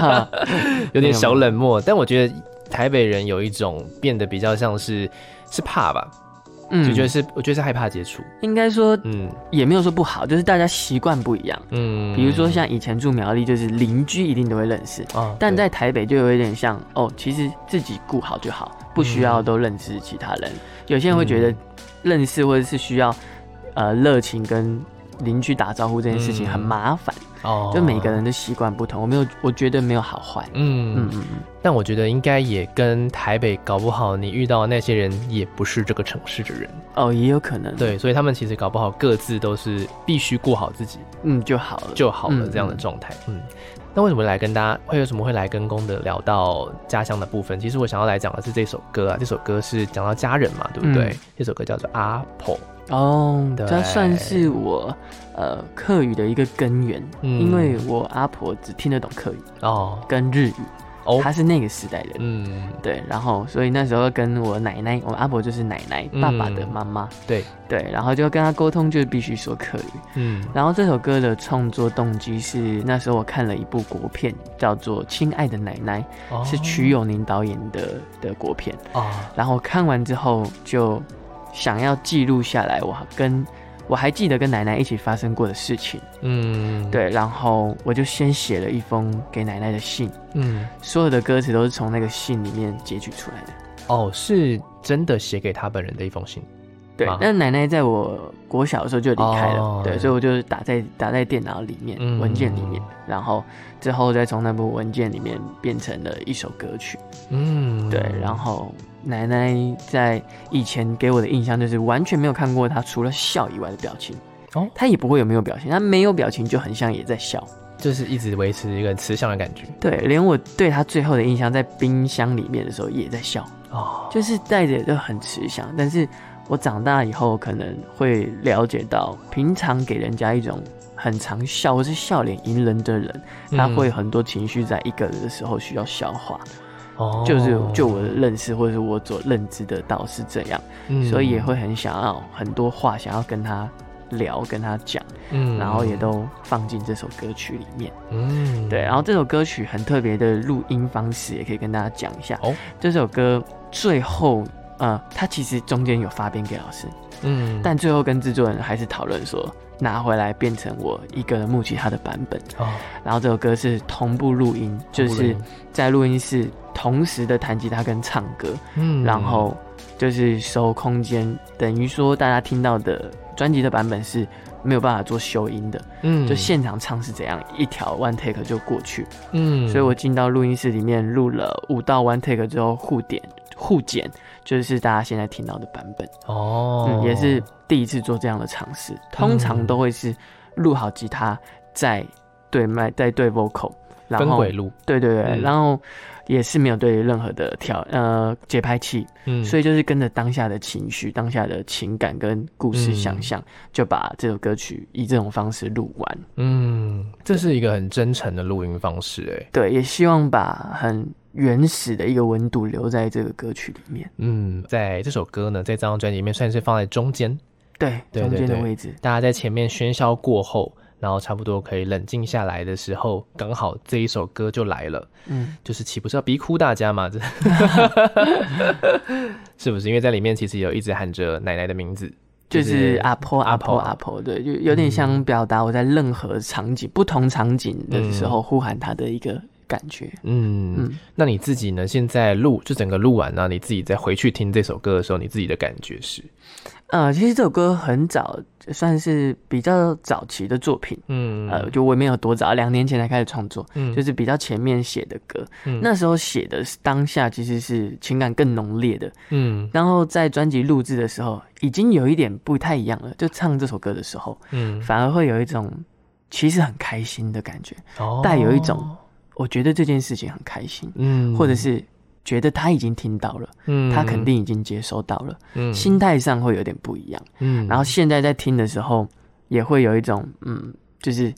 Speaker 1: 有点小冷漠。但我觉得台北人有一种变得比较像是是怕吧，嗯，就觉得是我觉得是害怕接触。
Speaker 2: 应该说，嗯，也没有说不好，就是大家习惯不一样，嗯，比如说像以前住苗栗，就是邻居一定都会认识，但在台北就有一点像哦，其实自己顾好就好，不需要都认识其他人。有些人会觉得。认识或者是需要，呃，热情跟邻居打招呼这件事情很麻烦哦，就每个人的习惯不同，我没有，我觉得没有好坏，嗯嗯嗯，
Speaker 1: 但我觉得应该也跟台北搞不好，你遇到的那些人也不是这个城市的人。
Speaker 2: 哦，也有可能，
Speaker 1: 对，所以他们其实搞不好各自都是必须过好自己，
Speaker 2: 嗯，就好了，
Speaker 1: 就好了这样的状态，嗯。那为什么来跟大家会有什么会来跟功德聊到家乡的部分？其实我想要来讲的是这首歌啊，这首歌是讲到家人嘛，对不对？嗯、这首歌叫做阿婆
Speaker 2: 哦，对。这算是我呃客语的一个根源，嗯、因为我阿婆只听得懂客语哦，跟日语。哦。他是那个时代的人，嗯，对，然后所以那时候跟我奶奶，我阿婆就是奶奶，爸爸的妈妈，对。对，然后就跟他沟通，就必须说客语，嗯，然后这首歌的创作动机是那时候我看了一部国片，叫做《亲爱的奶奶》，是瞿友宁导演的的国片，哦，然后看完之后就想要记录下来，我跟。我还记得跟奶奶一起发生过的事情，嗯，对，然后我就先写了一封给奶奶的信，嗯，所有的歌词都是从那个信里面截取出来的。
Speaker 1: 哦，是真的写给他本人的一封信？
Speaker 2: 对，那奶奶在我国小的时候就离开了，哦、对，所以我就打在打在电脑里面、嗯、文件里面，然后之后再从那部文件里面变成了一首歌曲。嗯，对，然后奶奶在以前给我的印象就是完全没有看过她除了笑以外的表情。哦，她也不会有没有表情，她没有表情就很像也在笑，
Speaker 1: 就是一直维持一个慈祥的感觉。
Speaker 2: 对，连我对她最后的印象在冰箱里面的时候也在笑。哦，就是带着就很慈祥，但是。我长大以后可能会了解到，平常给人家一种很常笑或是笑脸迎人的人，他会很多情绪在一个人的时候需要消化。哦，就是就我的认识或者是我所认知的到是这样，嗯，所以也会很想要很多话想要跟他聊，跟他讲，嗯，然后也都放进这首歌曲里面，嗯，对，然后这首歌曲很特别的录音方式，也可以跟大家讲一下。哦，这首歌最后。呃，他其实中间有发编给老师，嗯，但最后跟制作人还是讨论说拿回来变成我一个人木吉他的版本。哦，然后这首歌是同步录音，就是在录音室同时的弹吉他跟唱歌，嗯，然后就是收空间，等于说大家听到的专辑的版本是没有办法做修音的，嗯，就现场唱是怎样一条 one take 就过去，嗯，所以我进到录音室里面录了五道 one take 之后互点互剪。就是大家现在听到的版本。哦、嗯，也是第一次做这样的尝试。通常都会是录好吉他，再对麦，再对 vocal，然后
Speaker 1: 分轨录。
Speaker 2: 对对对，嗯、然后也是没有对任何的调呃节拍器，嗯，所以就是跟着当下的情绪、当下的情感跟故事想象，嗯、就把这首歌曲以这种方式录完。
Speaker 1: 嗯，这是一个很真诚的录音方式，哎，
Speaker 2: 对，也希望把很。原始的一个温度留在这个歌曲里面。
Speaker 1: 嗯，在这首歌呢，在这张专辑里面算是放在中间，
Speaker 2: 对，中间的位置。
Speaker 1: 大家在前面喧嚣过后，然后差不多可以冷静下来的时候，刚好这一首歌就来了。嗯，就是岂不是要逼哭大家嘛？这 是不是？因为在里面其实有一直喊着奶奶的名字，
Speaker 2: 就是、阿婆阿婆阿婆，对，就有点想表达我在任何场景、嗯、不同场景的时候呼喊她的一个。感觉，
Speaker 1: 嗯，嗯，那你自己呢？现在录就整个录完呢，你自己再回去听这首歌的时候，你自己的感觉是？
Speaker 2: 呃，其实这首歌很早，算是比较早期的作品，嗯，呃，就我也没有多早，两年前才开始创作，嗯，就是比较前面写的歌，嗯，那时候写的是当下其实是情感更浓烈的，嗯，然后在专辑录制的时候，已经有一点不太一样了，就唱这首歌的时候，嗯，反而会有一种其实很开心的感觉，哦，带有一种。我觉得这件事情很开心，嗯，或者是觉得他已经听到了，嗯，他肯定已经接收到了，嗯，心态上会有点不一样，嗯，然后现在在听的时候也会有一种，嗯，就是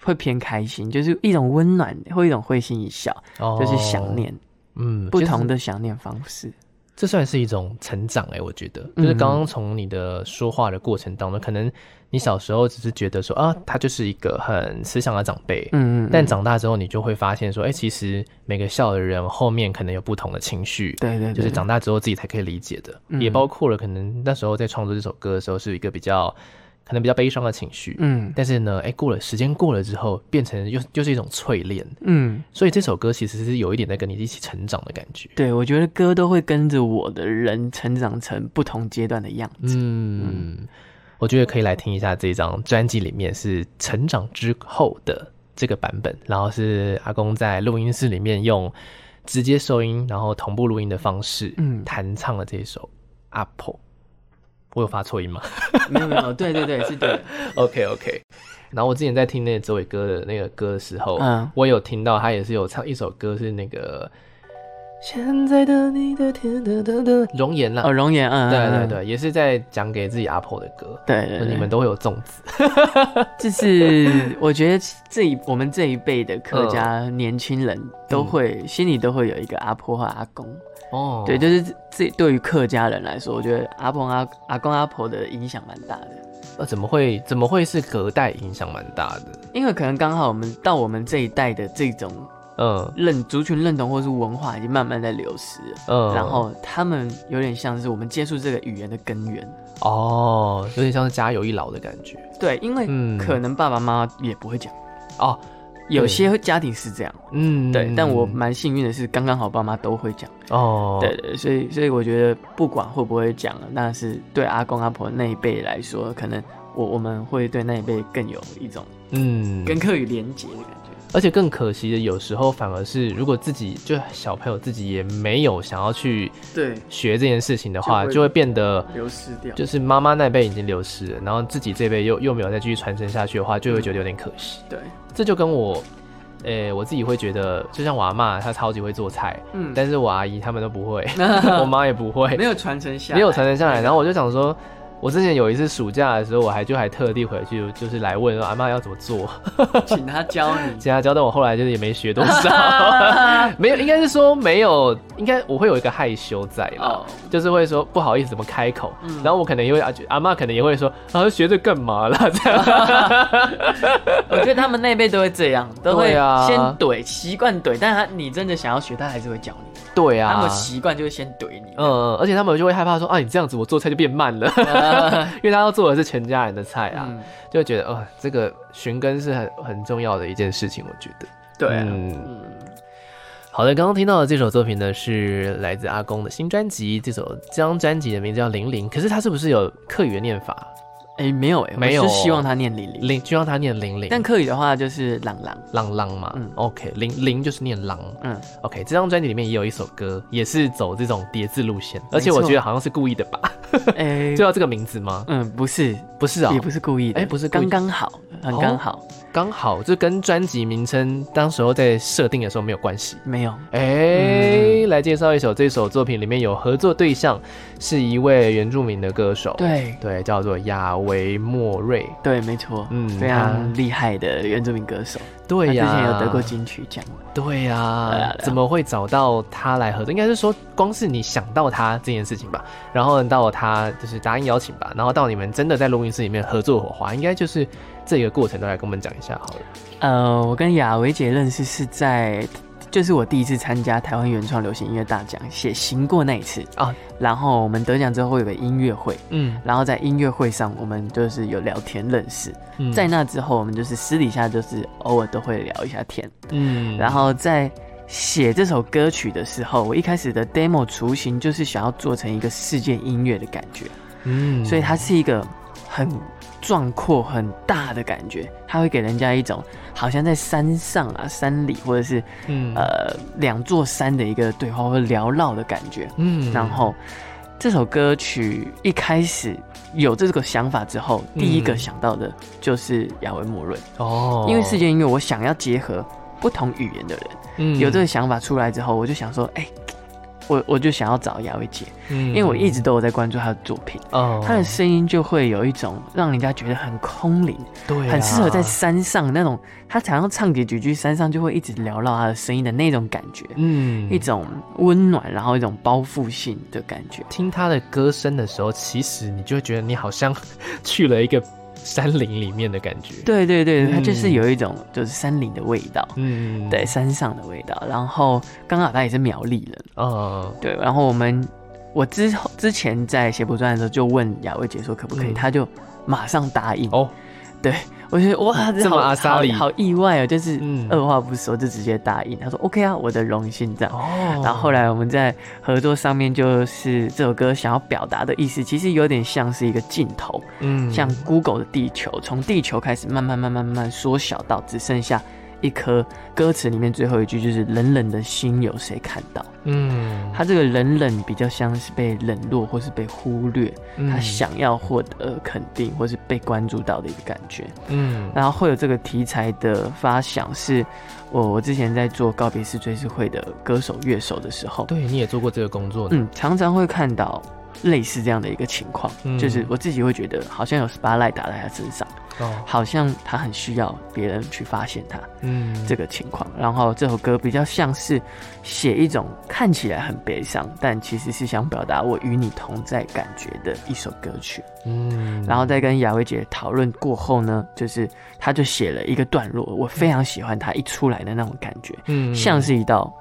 Speaker 2: 会偏开心，就是一种温暖，会一种会心一笑，哦，就是想念，嗯，不同的想念方式。
Speaker 1: 这算是一种成长哎、欸，我觉得，就是刚刚从你的说话的过程当中，嗯、可能你小时候只是觉得说啊，他就是一个很慈祥的长辈，嗯，嗯，但长大之后你就会发现说，哎、欸，其实每个笑的人后面可能有不同的情绪，
Speaker 2: 对，对对，
Speaker 1: 就是长大之后自己才可以理解的，嗯、也包括了可能那时候在创作这首歌的时候是一个比较。可能比较悲伤的情绪，嗯，但是呢，哎、欸，过了时间过了之后，变成又又是一种淬炼，嗯，所以这首歌其实是有一点在跟你一起成长的感觉。
Speaker 2: 对，我觉得歌都会跟着我的人成长成不同阶段的样子。嗯，
Speaker 1: 嗯，我觉得可以来听一下这张专辑里面是成长之后的这个版本，然后是阿公在录音室里面用直接收音，然后同步录音的方式，嗯，弹唱了这首阿婆。我有发错音吗？
Speaker 2: 没有没有，对对对，是对的。
Speaker 1: OK OK。然后我之前在听那个周伟哥的那个歌的时候，嗯，我有听到他也是有唱一首歌，是那个现在的你的天的的的容颜啦。
Speaker 2: 哦，容颜，嗯，
Speaker 1: 对对对，也是在讲给自己阿婆的歌。
Speaker 2: 对对，对，
Speaker 1: 你们都会有粽子。
Speaker 2: 就是我觉得这一我们这一辈的客家年轻人都会、嗯、心里都会有一个阿婆和阿公。哦，对，就是这对于客家人来说，我觉得阿公阿阿公阿婆的影响蛮大的。
Speaker 1: 呃，怎么会怎么会是隔代影响蛮大的？
Speaker 2: 因为可能刚好我们到我们这一代的这种嗯认族群认同或是文化已经慢慢在流失了，嗯，然后他们有点像是我们接触这个语言的根源。
Speaker 1: 哦，有点像是家有一老的感觉。
Speaker 2: 对，因为可能爸爸妈妈也不会讲。
Speaker 1: 哦。
Speaker 2: 有些家庭是这样，
Speaker 1: 嗯，
Speaker 2: 对。但我蛮幸运的是，刚刚好爸妈都会讲。
Speaker 1: 哦，
Speaker 2: 对对，所以所以我觉得不管会不会讲，那是对阿公阿婆那一辈来说，可能我我们会对那一辈更有一种嗯。跟客语连结的感觉。
Speaker 1: 而且更可惜的，有时候反而是，如果自己就小朋友自己也没有想要去对学这件事情的话，就会，变得
Speaker 2: 流失掉。
Speaker 1: 就是妈妈那辈已经流失了，然后自己这辈又又没有再继续传承下去的话，就会觉得有点可惜。
Speaker 2: 对，
Speaker 1: 这就跟我，诶、欸，我自己会觉得，就像我阿妈，她超级会做菜，嗯，但是我阿姨他们都不会，我妈也不会，
Speaker 2: 没有传承下来，
Speaker 1: 没有传承下来。然后我就想说。我之前有一次暑假的时候，我还就还特地回去，就是来问说阿妈要怎么做，
Speaker 2: 请他教你，
Speaker 1: 请他教，但我后来就是也没学多少，没有，应该是说没有，应该我会有一个害羞在吧，oh. 就是会说不好意思怎么开口，嗯、然后我可能因为阿阿妈可能也会说啊学这干嘛啦这样，
Speaker 2: 我觉得他们那辈都会这样，都会先怼习惯怼，但他你真的想要学，他还是会教你。
Speaker 1: 对啊，
Speaker 2: 他们习惯就会先怼你，
Speaker 1: 嗯，而且他们就会害怕说啊，你这样子我做菜就变慢了，因为他要做的是全家人的菜啊，嗯、就会觉得哦，这个寻根是很很重要的一件事情，我觉得。
Speaker 2: 对、啊，嗯，嗯。
Speaker 1: 好的，刚刚听到的这首作品呢，是来自阿公的新专辑，这首这张专辑的名字叫《零零》，可是它是不是有客语的念法？
Speaker 2: 哎、欸，没有哎、欸，没有，就希望他念零零，
Speaker 1: 零希望他念玲玲。
Speaker 2: 但客语的话就是朗朗
Speaker 1: 朗朗嘛，嗯，OK，玲玲就是念朗，嗯，OK。这张专辑里面也有一首歌，也是走这种叠字路线，而且我觉得好像是故意的吧？哎、欸，就要这个名字吗？
Speaker 2: 嗯，不是，
Speaker 1: 不是啊、喔，
Speaker 2: 也不是故意的，哎、欸，
Speaker 1: 不是，
Speaker 2: 刚刚好，很刚好。
Speaker 1: 哦刚好就跟专辑名称当时候在设定的时候没有关系，
Speaker 2: 没有。
Speaker 1: 哎、来介绍一首，这首作品里面有合作对象，是一位原住民的歌手，
Speaker 2: 对。
Speaker 1: 对，叫做亚维莫瑞，
Speaker 2: 对，没错，嗯，非常厉害的原住民歌手，
Speaker 1: 对呀，之前
Speaker 2: 有得过金曲奖，
Speaker 1: 对呀，怎么会找到他来合作？应该是说，光是你想到他这件事情吧，然后到他就是答应邀请吧，然后到你们真的在录音室里面合作火花，应该就是。这个过程都来跟我们讲一下好了。
Speaker 2: 呃，我跟雅维姐认识是在，就是我第一次参加台湾原创流行音乐大奖写行过那一次啊。然后我们得奖之后会有个音乐会，嗯，然后在音乐会上我们就是有聊天认识。嗯，在那之后我们就是私底下就是偶尔都会聊一下天。嗯，然后在写这首歌曲的时候，我一开始的 demo 雏形就是想要做成一个世界音乐的感觉。嗯，所以它是一个很。壮阔很大的感觉，它会给人家一种好像在山上啊、山里，或者是嗯呃两座山的一个对话或缭绕的感觉。嗯，然后这首歌曲一开始有这个想法之后，第一个想到的就是亚维莫瑞哦，因为世界音乐我想要结合不同语言的人，嗯，有这个想法出来之后，我就想说，哎、欸。我我就想要找雅薇姐，嗯，因为我一直都有在关注她的作品，哦，她的声音就会有一种让人家觉得很空灵，对，很适合在山上那种，她常常唱几句句，山上就会一直缭绕她的声音的那种感觉，嗯，一种温暖，然后一种包覆性的感觉。
Speaker 1: 听她的歌声的时候，其实你就会觉得你好像 去了一个。山林里面的感觉，
Speaker 2: 对对对，它就是有一种就是山林的味道，嗯，对，山上的味道。然后刚好他也是苗栗人，哦，对。然后我们我之后之前在写博传的时候就问雅薇姐说可不可以，她、嗯、就马上答应。哦，对。我觉得哇，这么阿莎里，好意外哦！就是二话不说就直接答应，他说 OK 啊，我的荣幸这样。然后后来我们在合作上面，就是这首歌想要表达的意思，其实有点像是一个镜头，嗯，像 Google 的地球，从地球开始慢慢慢慢慢慢缩小到只剩下。一颗歌词里面最后一句就是“冷冷的心有谁看到？”嗯，他这个冷冷比较像是被冷落或是被忽略，嗯、他想要获得肯定或是被关注到的一个感觉。嗯，然后会有这个题材的发想，是我我之前在做告别式追思会的歌手乐手的时候，
Speaker 1: 对，你也做过这个工作，
Speaker 2: 嗯，常常会看到类似这样的一个情况，嗯、就是我自己会觉得好像有 spotlight 打在他身上。哦，好像他很需要别人去发现他，嗯，这个情况。然后这首歌比较像是写一种看起来很悲伤，但其实是想表达我与你同在感觉的一首歌曲。嗯，然后在跟雅薇姐讨论过后呢，就是他就写了一个段落，我非常喜欢他一出来的那种感觉，嗯，像是一道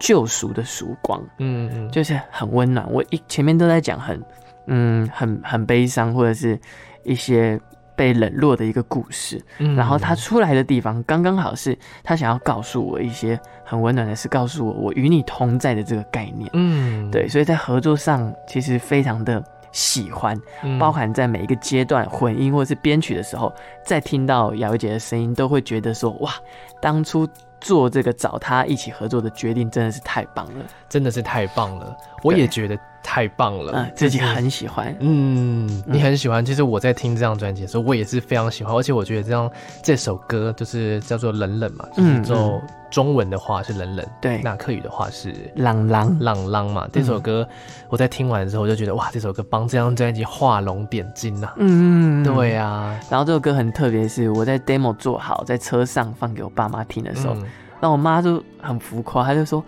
Speaker 2: 救赎的曙光，嗯嗯，就是很温暖。我一前面都在讲很，嗯，很很悲伤或者是一些。被冷落的一个故事。嗯，然后他出来的地方刚刚好是他想要告诉我一些很温暖的事，告诉我我与你同在的这个概念。嗯，对，所以在合作上其实非常的喜欢，包含在每一个阶段混音或是编曲的时候，在听到雅薇姐的声音，都会觉得说哇，当初。做这个找他一起合作的决定真的是太棒了，
Speaker 1: 真的是太棒了，我也觉得太棒了，
Speaker 2: 嗯，自己很喜欢，
Speaker 1: 嗯，你很喜欢。其实我在听这张专辑的时候，我也是非常喜欢，而且我觉得这张这首歌就是叫做冷冷嘛，就是做中文的话是冷冷，对，那客语的话是
Speaker 2: 朗朗
Speaker 1: 朗朗嘛。这首歌我在听完之后，我就觉得哇，这首歌帮这张专辑画龙点睛呐，嗯，对啊。
Speaker 2: 然后这首歌很特别，是我在 demo 做好，在车上放给我爸妈听的时候。然后我妈就很浮夸，她就说：“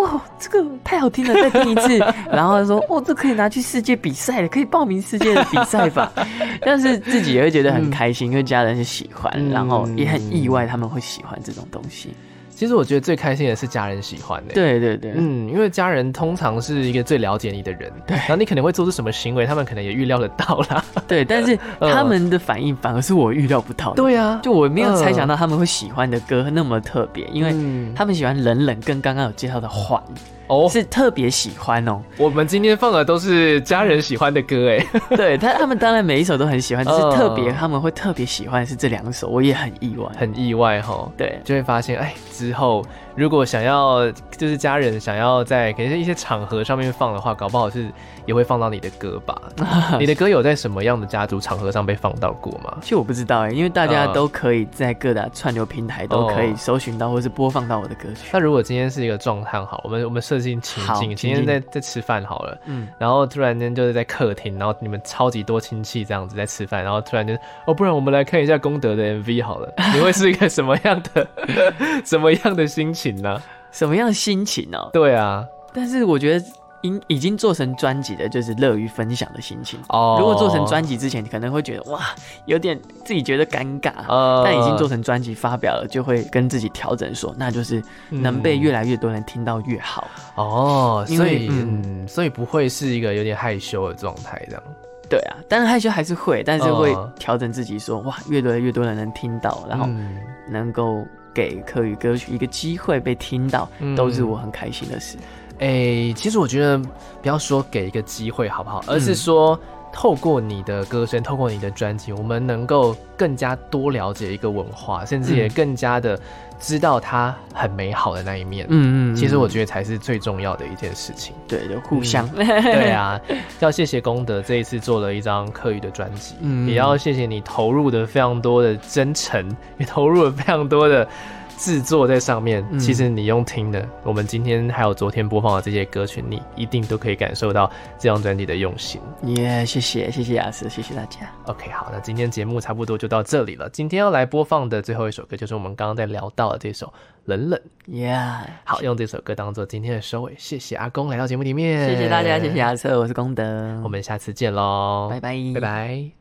Speaker 2: 哇，这个太好听了，再听一次。”然后她说：“哦，这可以拿去世界比赛了，可以报名世界的比赛吧？” 但是自己也会觉得很开心，因为家人是喜欢，然后也很意外他们会喜欢这种东西。
Speaker 1: 其实我觉得最开心的是家人喜欢的。
Speaker 2: 对对对，
Speaker 1: 嗯，因为家人通常是一个最了解你的人，对，然后你可能会做出什么行为，他们可能也预料得到啦。
Speaker 2: 对，但是 他们的反应反而是我预料不到的。
Speaker 1: 对啊，
Speaker 2: 就我没有猜想到他们会喜欢的歌那么特别，因为他们喜欢冷冷，跟刚刚有介绍的缓。哦，是特别喜欢哦。
Speaker 1: 我们今天放的都是家人喜欢的歌，哎，
Speaker 2: 对他，他们当然每一首都很喜欢，只是特别他们会特别喜欢是这两首，我也很意外，
Speaker 1: 很意外哈。
Speaker 2: 对，
Speaker 1: 就会发现，哎，之后如果想要就是家人想要在可能一些场合上面放的话，搞不好是也会放到你的歌吧？你的歌有在什么样的家族场合上被放到过吗？
Speaker 2: 其实我不知道哎，因为大家都可以在各大串流平台都可以搜寻到或是播放到我的歌曲。
Speaker 1: 那如果今天是一个状态好，我们我们设定。情境，今天在在吃饭好了，嗯，然后突然间就是在客厅，然后你们超级多亲戚这样子在吃饭，然后突然间哦，不然我们来看一下功德的 MV 好了，你会是一个什么样的 什么样的心情呢？
Speaker 2: 什么样的心情呢？
Speaker 1: 对啊，
Speaker 2: 但是我觉得。已已经做成专辑的，就是乐于分享的心情。哦，如果做成专辑之前，你可能会觉得哇，有点自己觉得尴尬。呃，但已经做成专辑发表了，就会跟自己调整说，那就是能被越来越多人听到越好。
Speaker 1: 哦，所以嗯，所以不会是一个有点害羞的状态这样。
Speaker 2: 对啊，但是害羞还是会，但是会调整自己说，哇，越来越多人能听到，然后能够给客语歌曲一个机会被听到，都是我很开心的事。
Speaker 1: 哎、欸，其实我觉得不要说给一个机会好不好，而是说透过你的歌声，透过你的专辑，我们能够更加多了解一个文化，甚至也更加的知道它很美好的那一面。嗯嗯，其实我觉得才是最重要的一件事情。
Speaker 2: 对，就互相。
Speaker 1: 嗯、对啊，要谢谢功德这一次做了一张客语的专辑，嗯，也要谢谢你投入的非常多的真诚，也投入了非常多的。制作在上面，其实你用听的，嗯、我们今天还有昨天播放的这些歌曲，你一定都可以感受到这张专辑的用心。
Speaker 2: 耶，谢谢谢谢亚瑟，谢谢大家。
Speaker 1: OK，好，那今天节目差不多就到这里了。今天要来播放的最后一首歌，就是我们刚刚在聊到的这首《冷冷》。
Speaker 2: 耶，
Speaker 1: 好，用这首歌当做今天的收尾。谢谢阿公来到节目里面，
Speaker 2: 谢谢大家，谢谢亚瑟，我是功德，
Speaker 1: 我们下次见喽，
Speaker 2: 拜拜，
Speaker 1: 拜拜。